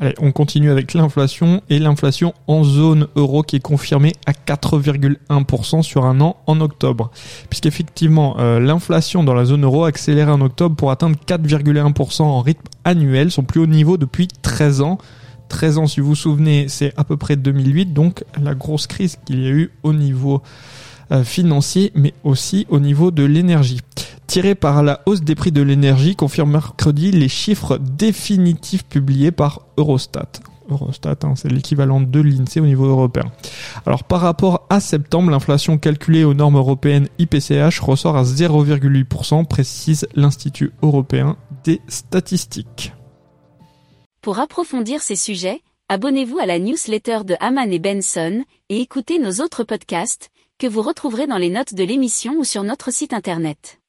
Allez, on continue avec l'inflation et l'inflation en zone euro qui est confirmée à 4,1% sur un an en octobre. Puisqu'effectivement, euh, l'inflation dans la zone euro a accéléré en octobre pour atteindre 4,1% en rythme annuel, son plus haut niveau depuis 13 ans. 13 ans, si vous vous souvenez, c'est à peu près 2008, donc la grosse crise qu'il y a eu au niveau euh, financier, mais aussi au niveau de l'énergie. Tiré par la hausse des prix de l'énergie, confirme mercredi les chiffres définitifs publiés par Eurostat. Eurostat, hein, c'est l'équivalent de l'INSEE au niveau européen. Alors par rapport à septembre, l'inflation calculée aux normes européennes IPCH ressort à 0,8%, précise l'Institut européen des statistiques. Pour approfondir ces sujets, abonnez-vous à la newsletter de Haman et Benson et écoutez nos autres podcasts que vous retrouverez dans les notes de l'émission ou sur notre site internet.